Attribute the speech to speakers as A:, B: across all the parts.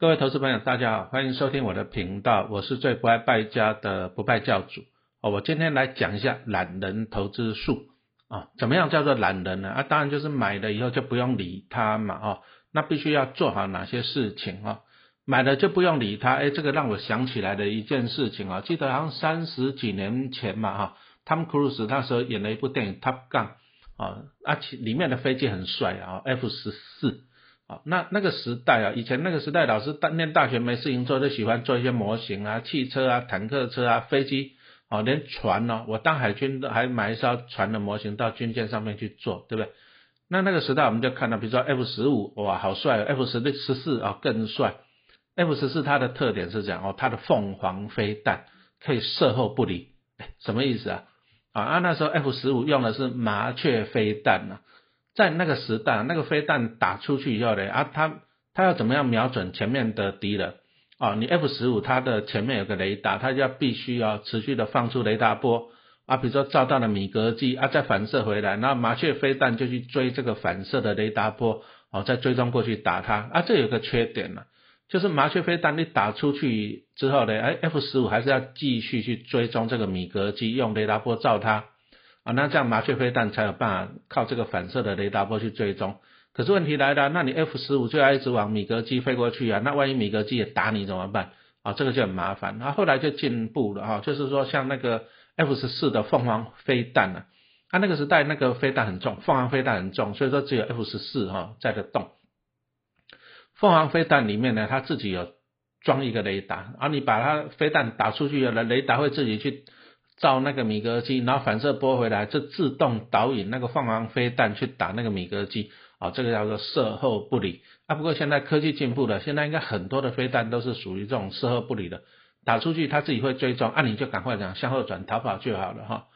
A: 各位投资朋友，大家好，欢迎收听我的频道，我是最不爱败家的不败教主。哦，我今天来讲一下懒人投资术啊，怎么样叫做懒人呢？啊，当然就是买了以后就不用理他嘛，哦，那必须要做好哪些事情啊？买了就不用理他，哎，这个让我想起来的一件事情啊，记得好像三十几年前嘛，哈，汤姆·克鲁斯那时候演了一部电影《Top Gun》啊，而且里面的飞机很帅啊，F 十四。啊，那那个时代啊，以前那个时代，老师大念大学没事情做，就喜欢做一些模型啊，汽车啊，坦克车啊，飞机，哦，连船呢，我当海军的还买一艘船的模型到军舰上面去做，对不对？那那个时代我们就看到，比如说 F 十五，哇，好帅，F 十六、十四啊更帅，F 十四它的特点是这样哦，它的凤凰飞弹可以射后不理，什么意思啊？啊，那时候 F 十五用的是麻雀飞弹呢。在那个时代，那个飞弹打出去以后呢，啊，它它要怎么样瞄准前面的敌人？啊，你 F 十五它的前面有个雷达，它要必须要持续的放出雷达波，啊，比如说照到了米格机，啊，再反射回来，那麻雀飞弹就去追这个反射的雷达波，哦，再追踪过去打它，啊，这有个缺点呢，就是麻雀飞弹你打出去之后呢，哎，F 十五还是要继续去追踪这个米格机，用雷达波照它。啊，那这样麻雀飞弹才有办法靠这个反射的雷达波去追踪。可是问题来了，那你 F 十五就要一直往米格机飞过去啊，那万一米格机也打你怎么办？啊，这个就很麻烦。那后来就进步了哈，就是说像那个 F 十四的凤凰飞弹呢，它那个时代那个飞弹很重，凤凰飞弹很重，所以说只有 F 十四哈在的动。凤凰飞弹里面呢，它自己有装一个雷达，而你把它飞弹打出去了，雷达会自己去。照那个米格机，然后反射波回来，就自动导引那个凤凰飞弹去打那个米格机，啊，这个叫做射后不理。啊，不过现在科技进步了，现在应该很多的飞弹都是属于这种射后不理的，打出去它自己会追踪，啊，你就赶快讲向后转逃跑就好了哈。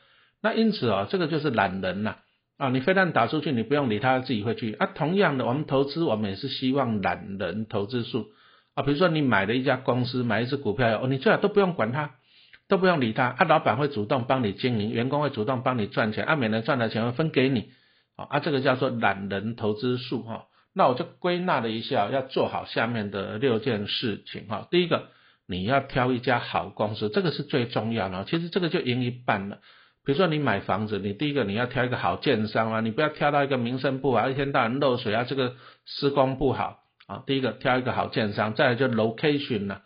A: 那因此啊，这个就是懒人呐，啊，你飞弹打出去，你不用理它，自己会去。啊，同样的，我们投资我们也是希望懒人投资数，啊，比如说你买了一家公司，买一只股票，哦，你最好都不用管它。都不用理他，啊，老板会主动帮你经营，员工会主动帮你赚钱，啊，每人赚的钱会分给你，啊，这个叫做懒人投资术哈。那我就归纳了一下，要做好下面的六件事情哈。第一个，你要挑一家好公司，这个是最重要的。其实这个就赢一半了。比如说你买房子，你第一个你要挑一个好建商啊，你不要挑到一个名声不好，一天到晚漏水啊，这个施工不好啊。第一个挑一个好建商，再来就 location 了。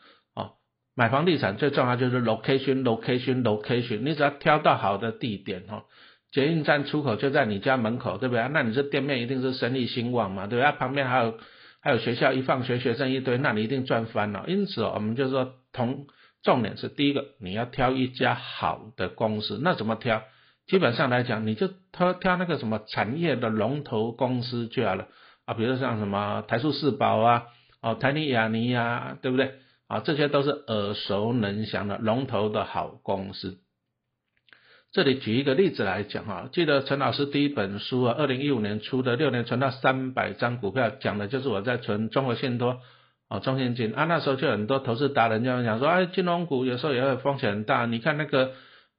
A: 买房地产最重要就是 location，location，location。你只要挑到好的地点哈，捷运站出口就在你家门口，对不对？那你这店面一定是生意兴旺嘛，对不对？旁边还有还有学校，一放学学生一堆，那你一定赚翻了。因此，我们就说同重点是第一个，你要挑一家好的公司。那怎么挑？基本上来讲，你就挑挑那个什么产业的龙头公司就好了啊，比如像什么台塑四宝啊，哦台泥亚尼呀，对不对？啊，这些都是耳熟能详的龙头的好公司。这里举一个例子来讲哈，记得陈老师第一本书啊，二零一五年出的《六年存到三百张股票》，讲的就是我在存中国信托啊、中信金啊。那时候就很多投资达人就讲说，哎，金融股有时候也会风险很大。你看那个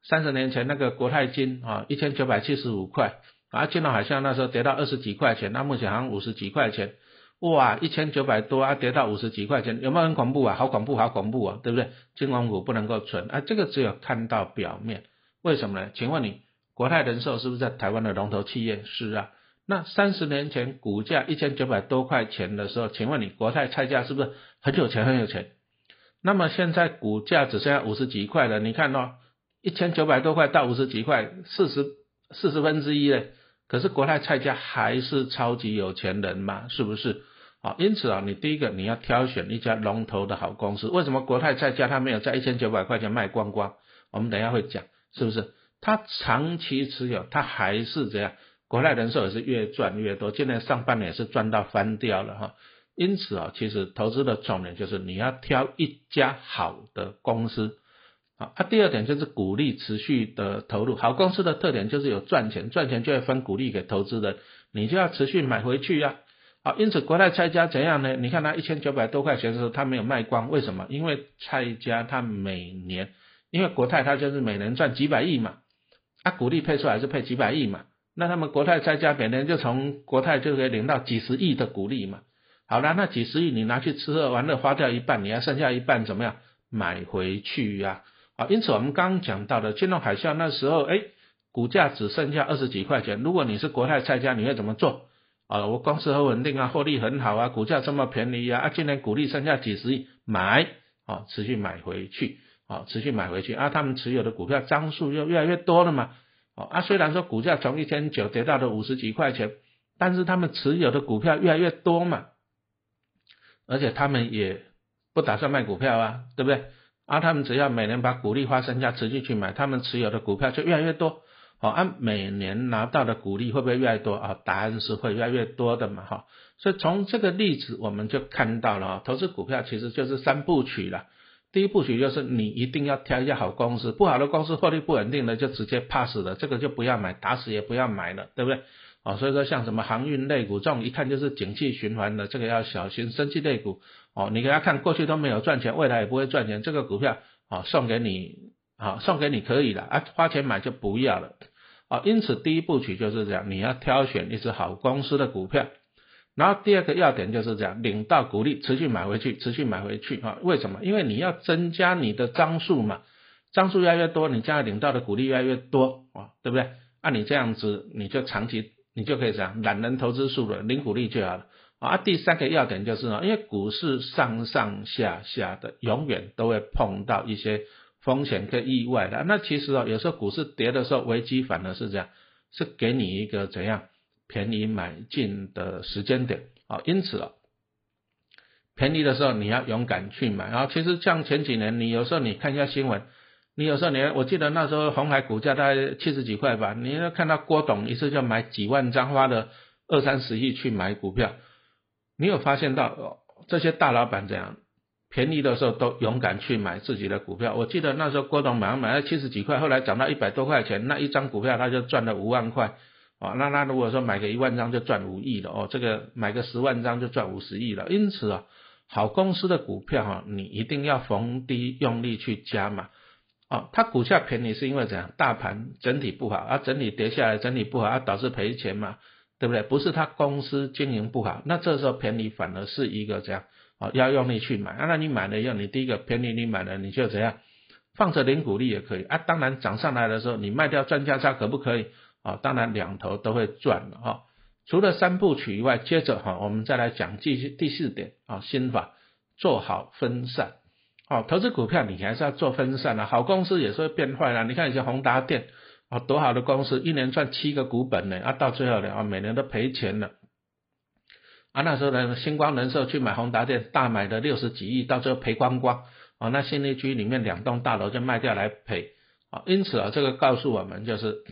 A: 三十年前那个国泰金啊，一千九百七十五块啊，金融海象那时候跌到二十几块钱，那目前好像五十几块钱。哇，一千九百多啊，跌到五十几块钱，有没有很恐怖啊？好恐怖，好恐怖啊，对不对？金融股不能够存啊，这个只有看到表面，为什么呢？请问你，国泰人寿是不是在台湾的龙头企业？是啊。那三十年前股价一千九百多块钱的时候，请问你国泰菜价是不是很有钱很有钱？那么现在股价只剩下五十几块了，你看哦，一千九百多块到五十几块，四十四十分之一嘞，可是国泰菜价还是超级有钱人嘛，是不是？啊，因此啊，你第一个你要挑选一家龙头的好公司。为什么国泰在家它没有在一千九百块钱卖光光？我们等一下会讲，是不是？它长期持有，它还是这样。国泰人寿也是越赚越多，今年上半年也是赚到翻掉了哈。因此啊，其实投资的重点就是你要挑一家好的公司。啊，它第二点就是鼓励持续的投入。好公司的特点就是有赚钱，赚钱就会分股利给投资人，你就要持续买回去呀。好，因此国泰蔡家怎样呢？你看它一千九百多块钱的时候，它没有卖光，为什么？因为蔡家它每年，因为国泰它就是每年赚几百亿嘛，它股利配出来是配几百亿嘛，那他们国泰蔡家每年就从国泰就可以领到几十亿的股利嘛，好了，那几十亿你拿去吃喝玩乐花掉一半，你还剩下一半怎么样买回去呀？啊，因此我们刚刚讲到的金融海啸那时候，哎，股价只剩下二十几块钱。如果你是国泰菜家，你会怎么做？啊，我公司很稳定啊，获利很好啊，股价这么便宜啊，啊，今年股利剩下几十亿，买，啊，持续买回去，啊，持续买回去，啊，他们持有的股票张数又越来越多了嘛，哦，啊，虽然说股价从一千九跌到了五十几块钱，但是他们持有的股票越来越多嘛，而且他们也不打算卖股票啊，对不对？啊，他们只要每年把股利花身家持续去买，他们持有的股票就越来越多。好，按每年拿到的股利会不会越来越多啊？答案是会越来越多的嘛，哈。所以从这个例子我们就看到了，投资股票其实就是三部曲了。第一部曲就是你一定要挑一家好公司，不好的公司获利不稳定的就直接 pass 了，这个就不要买，打死也不要买了，对不对？啊，所以说像什么航运类股这种一看就是景气循环的，这个要小心。升气类股。哦，你给他看过去都没有赚钱，未来也不会赚钱，这个股票啊送给你啊送给你可以了啊，花钱买就不要了啊。因此第一步曲就是这样，你要挑选一只好公司的股票，然后第二个要点就是这样，领到股利持续买回去，持续买回去啊。为什么？因为你要增加你的张数嘛，张数越来越多，你将来领到的股利越来越多啊，对不对？按你这样子，你就长期你就可以这样懒人投资数了，领股利就好了。啊，第三个要点就是呢，因为股市上上下下的，永远都会碰到一些风险跟意外的。那其实啊，有时候股市跌的时候，危机反而是这样，是给你一个怎样便宜买进的时间点啊。因此啊，便宜的时候你要勇敢去买。然后其实像前几年，你有时候你看一下新闻，你有时候你我记得那时候红海股价大概七十几块吧，你要看到郭董一次就买几万张，花了二三十亿去买股票。你有发现到哦这些大老板这样便宜的时候都勇敢去买自己的股票？我记得那时候郭董买买了七十几块，后来涨到一百多块钱，那一张股票他就赚了五万块啊！那那如果说买个一万张就赚五亿了哦，这个买个十万张就赚五十亿了。因此啊，好公司的股票哈，你一定要逢低用力去加嘛啊！它股价便宜是因为怎样？大盘整体不好啊，整体跌下来，整体不好啊，导致赔钱嘛。对不对？不是他公司经营不好，那这时候便宜反而是一个这样啊，要用力去买啊。那你买了以后，你第一个便宜你买了，你就怎样放着零股利也可以啊。当然涨上来的时候，你卖掉赚价差可不可以啊？当然两头都会赚的哈。除了三部曲以外，接着哈，我们再来讲第第四点啊，心法做好分散。哦，投资股票你还是要做分散的，好公司也是会变坏的。你看一些宏达电。啊，多好的公司，一年赚七个股本呢，啊，到最后呢，啊，每年都赔钱了。啊，那时候呢，星光人寿去买宏达电，大买的六十几亿，到最后赔光光。啊，那新力区里面两栋大楼就卖掉来赔。啊，因此啊，这个告诉我们就是，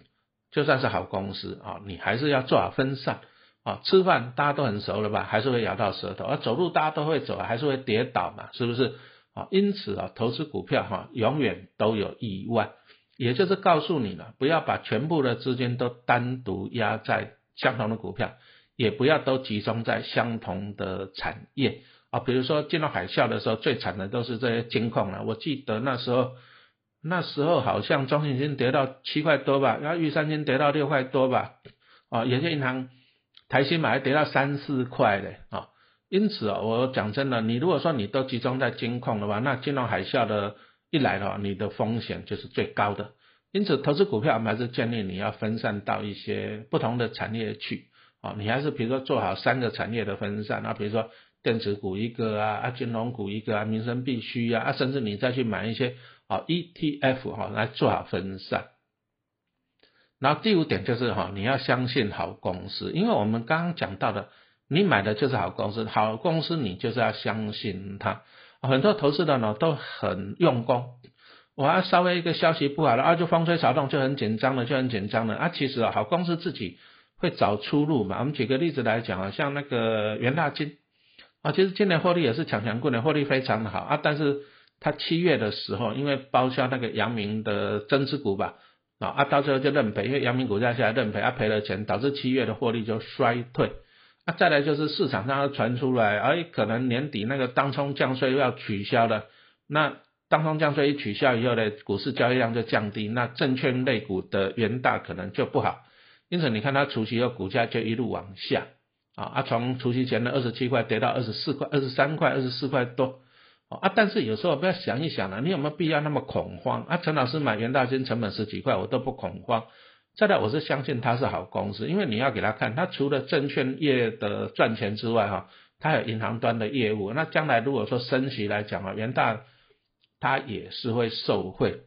A: 就算是好公司啊，你还是要做好分散。啊，吃饭大家都很熟了吧，还是会咬到舌头。啊，走路大家都会走，还是会跌倒嘛，是不是？啊，因此啊，投资股票哈，永远都有意外。也就是告诉你了，不要把全部的资金都单独压在相同的股票，也不要都集中在相同的产业啊。比如说金融海啸的时候，最惨的都是这些金控了。我记得那时候，那时候好像中信金跌到七块多吧，然后玉山金跌到六块多吧，啊，有些银行台新买跌到三四块的啊。因此啊，我讲真的，你如果说你都集中在金控的话，那金融海啸的。一来的话，你的风险就是最高的。因此，投资股票我们还是建议你要分散到一些不同的产业去啊。你还是比如说做好三个产业的分散啊，比如说电子股一个啊，啊金融股一个啊，民生必须啊，啊甚至你再去买一些啊 ETF 哈来做好分散。然后第五点就是哈，你要相信好公司，因为我们刚刚讲到的，你买的就是好公司，好公司你就是要相信它。很多投资的呢都很用功，我要稍微一个消息不好了啊，就风吹草动就很紧张了，就很紧张了啊。其实啊，好公司自己会找出路嘛。我们举个例子来讲啊，像那个元大金啊，其实今年获利也是强强过年，获利非常的好啊。但是它七月的时候，因为包销那个阳明的增资股吧啊，啊到最后就认赔，因为阳明股价下来认赔，啊赔了钱，导致七月的获利就衰退。啊，再来就是市场上传出来，哎，可能年底那个当冲降税要取消了，那当冲降税一取消以后呢，股市交易量就降低，那证券类股的元大可能就不好，因此你看它除夕后股价就一路往下，啊啊，从除夕前的二十七块跌到二十四块、二十三块、二十四块多啊。但是有时候不要想一想了，你有没有必要那么恐慌啊？陈老师买元大金成本十几块，我都不恐慌。再来，我是相信它是好公司，因为你要给他看，它除了证券业的赚钱之外，哈，它有银行端的业务。那将来如果说升息来讲啊，元大它也是会受惠。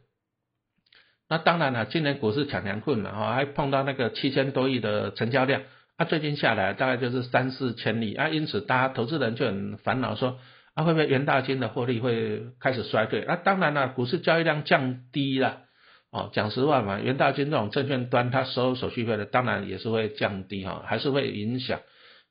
A: 那当然了，今年股市抢强困嘛，哈，还碰到那个七千多亿的成交量，啊，最近下来大概就是三四千亿，啊，因此大家投资人就很烦恼，说啊，会不会元大金的获利会开始衰退？那当然了，股市交易量降低了，哦，讲实话嘛，元大金这种证券端它收手续费的，当然也是会降低哈，还是会影响。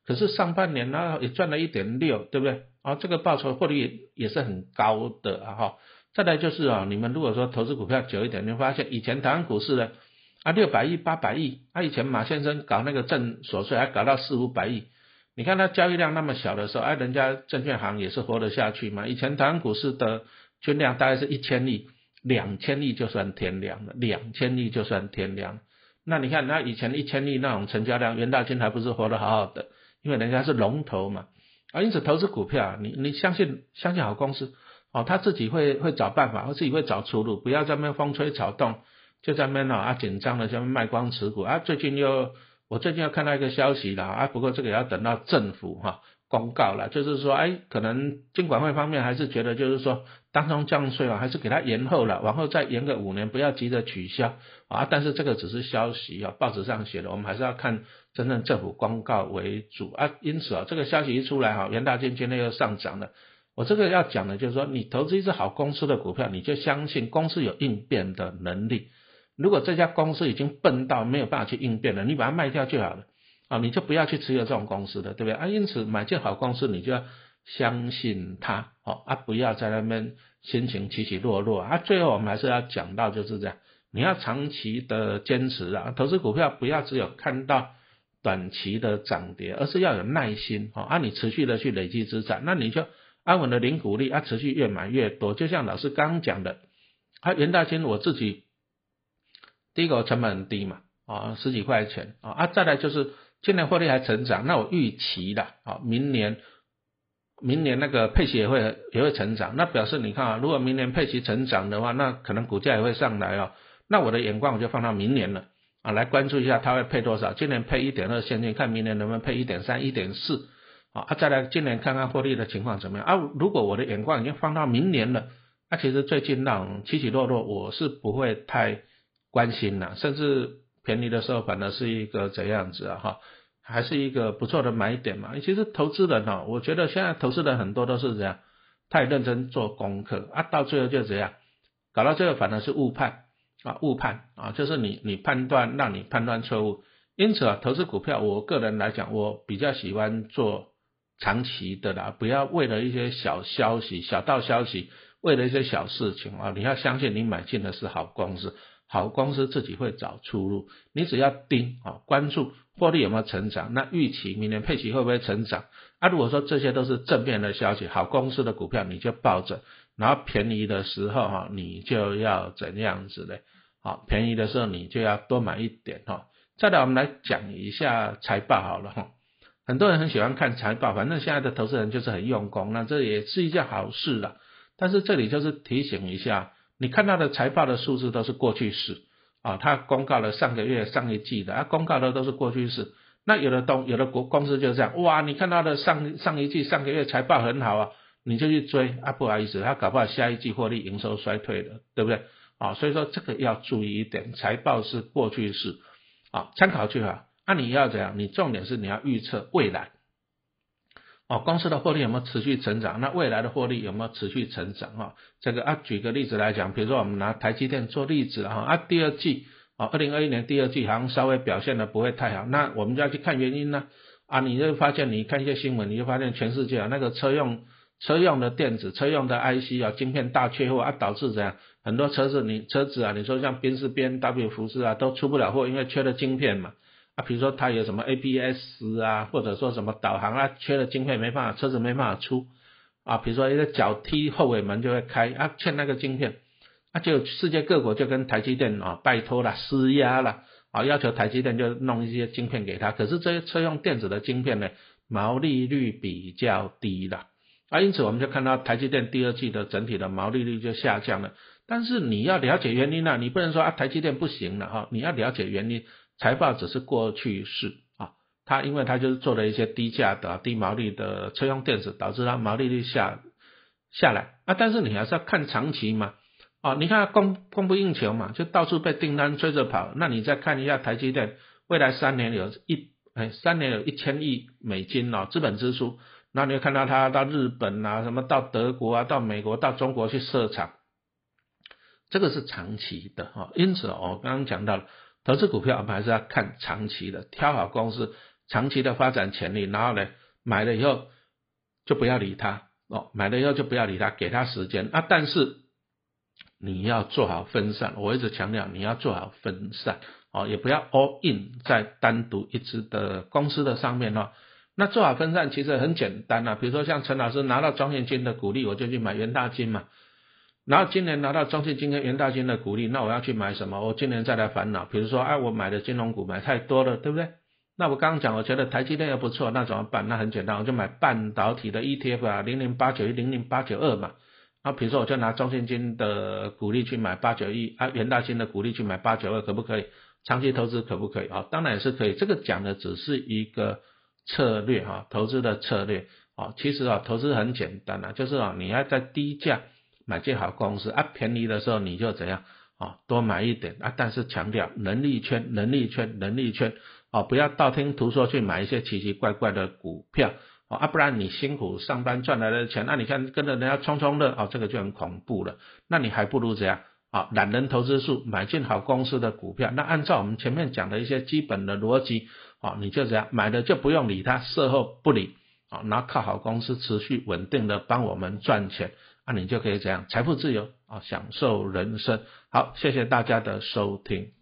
A: 可是上半年呢也赚了一点六，对不对？啊，这个报酬获利也是很高的啊，哈。再来就是啊，你们如果说投资股票久一点，你会发现以前台湾股市呢啊六百亿八百亿，啊以前马先生搞那个证所税还搞到四五百亿，你看他交易量那么小的时候，哎人家证券行也是活得下去嘛。以前台湾股市的均量大概是一千亿，两千亿就算天量了，两千亿就算天量。那你看那以前一千亿那种成交量，袁大金还不是活得好好的，因为人家是龙头嘛。啊因此投资股票，你你相信相信好公司。哦，他自己会会找办法，或自己会找出路，不要在那边风吹草动，就在那边啊紧张的，在卖光持股啊。最近又我最近又看到一个消息了啊，不过这个也要等到政府哈公告了，就是说哎，可能监管会方面还是觉得就是说当中降税啊，还是给他延后了，往后再延个五年，不要急着取消啊。但是这个只是消息啊，报纸上写的，我们还是要看真正政府公告为主啊。因此啊，这个消息一出来哈，元大金今天又上涨了。我这个要讲的就是说，你投资一只好公司的股票，你就相信公司有应变的能力。如果这家公司已经笨到没有办法去应变了，你把它卖掉就好了啊，你就不要去持有这种公司的，对不对啊？因此买进好公司，你就要相信它哦啊，不要在那边心情起起落落啊。最后我们还是要讲到就是这样，你要长期的坚持啊，投资股票不要只有看到短期的涨跌，而是要有耐心哦啊，你持续的去累积资产，那你就。安稳的零股利，啊，持续越买越多，就像老师刚讲的，啊，元大金我自己第一个成本很低嘛，啊，十几块钱啊，啊，再来就是今年获利还成长，那我预期的啊，明年明年那个配息也会也会成长，那表示你看啊，如果明年配息成长的话，那可能股价也会上来哦，那我的眼光我就放到明年了啊，来关注一下它会配多少，今年配一点二现金，看明年能不能配一点三、一点四。啊，再来今年看看获利的情况怎么样啊？如果我的眼光已经放到明年了，那其实最近那起起落落，我是不会太关心了，甚至便宜的时候反而是一个怎样子啊？哈，还是一个不错的买点嘛。其实投资人呢，我觉得现在投资人很多都是这样，太认真做功课啊，到最后就怎样，搞到最后反而是误判啊，误判啊，就是你你判断让你判断错误。因此啊，投资股票，我个人来讲，我比较喜欢做。长期的啦，不要为了一些小消息、小道消息，为了一些小事情啊，你要相信你买进的是好公司，好公司自己会找出路。你只要盯啊，关注获利有没有成长，那预期明年配息会不会成长？啊，如果说这些都是正面的消息，好公司的股票你就抱着，然后便宜的时候哈，你就要怎样子嘞？好，便宜的时候你就要多买一点哈。再来，我们来讲一下财报好了哈。很多人很喜欢看财报，反正现在的投资人就是很用功，那这也是一件好事了。但是这里就是提醒一下，你看到的财报的数字都是过去式啊，他公告了上个月、上一季的，啊，公告的都是过去式。那有的东有的国公司就是这样，哇，你看到的上上一季、上个月财报很好啊，你就去追啊，不好意思，他搞不好下一季获利营收衰退的，对不对？啊，所以说这个要注意一点，财报是过去式啊，参考就好。那你要怎样？你重点是你要预测未来，哦，公司的获利有没有持续成长？那未来的获利有没有持续成长？哈，这个啊，举个例子来讲，比如说我们拿台积电做例子哈，啊，第二季啊，二零二一年第二季好像稍微表现的不会太好，那我们就要去看原因呢？啊，你就发现你看一些新闻，你就发现全世界啊那个车用车用的电子、车用的 IC 啊，晶片大缺货啊，导致怎样？很多车子你车子啊，你说像宾士、B N W、福斯啊，都出不了货，因为缺了晶片嘛。啊，比如说它有什么 ABS 啊，或者说什么导航啊，缺了晶片没办法，车子没办法出啊。比如说一个脚踢后尾门就会开啊，欠那个晶片，啊就世界各国就跟台积电啊拜托了，施压了啊，要求台积电就弄一些晶片给他，可是这些车用电子的晶片呢，毛利率比较低的，啊，因此我们就看到台积电第二季的整体的毛利率就下降了。但是你要了解原因呢，你不能说啊台积电不行了哈，你要了解原因，财报只是过去式啊，它因为它就是做了一些低价的低毛利的车用电子，导致它毛利率下下来啊，但是你还是要看长期嘛。哦，你看供供不应求嘛，就到处被订单追着跑。那你再看一下台积电，未来三年有一哎三年有一千亿美金哦资本支出，那你看到它到日本啊，什么到德国啊，到美国，到中国去设厂，这个是长期的哈。因此我刚刚讲到了，投资股票我们还是要看长期的，挑好公司长期的发展潜力，然后呢买了以后就不要理它哦，买了以后就不要理它，给它时间啊，但是。你要做好分散，我一直强调你要做好分散哦，也不要 all in 在单独一支的公司的上面哦。那做好分散其实很简单啊，比如说像陈老师拿到中信金的股利，我就去买元大金嘛。然后今年拿到中信金跟元大金的股利，那我要去买什么？我今年再来烦恼，比如说哎，我买的金融股买太多了，对不对？那我刚刚讲，我觉得台积电又不错，那怎么办？那很简单，我就买半导体的 ETF 啊，零零八九一零零八九二嘛。那比如说，我就拿中信金的股利去买八九一，啊，元大金的股利去买八九二，可不可以？长期投资可不可以？啊，当然也是可以。这个讲的只是一个策略哈，投资的策略。啊，其实啊，投资很简单啊，就是啊，你要在低价买进好公司，啊，便宜的时候你就怎样啊，多买一点啊，但是强调能力圈，能力圈，能力圈，啊，不要道听途说去买一些奇奇怪怪的股票。哦啊，不然你辛苦上班赚来的钱，那你看跟着人家冲冲乐，哦，这个就很恐怖了。那你还不如怎样？啊，懒人投资术，买进好公司的股票。那按照我们前面讲的一些基本的逻辑，啊，你就这样买了就不用理它，事后不理，啊，然后靠好公司持续稳定的帮我们赚钱，那你就可以怎样财富自由，啊，享受人生。好，谢谢大家的收听。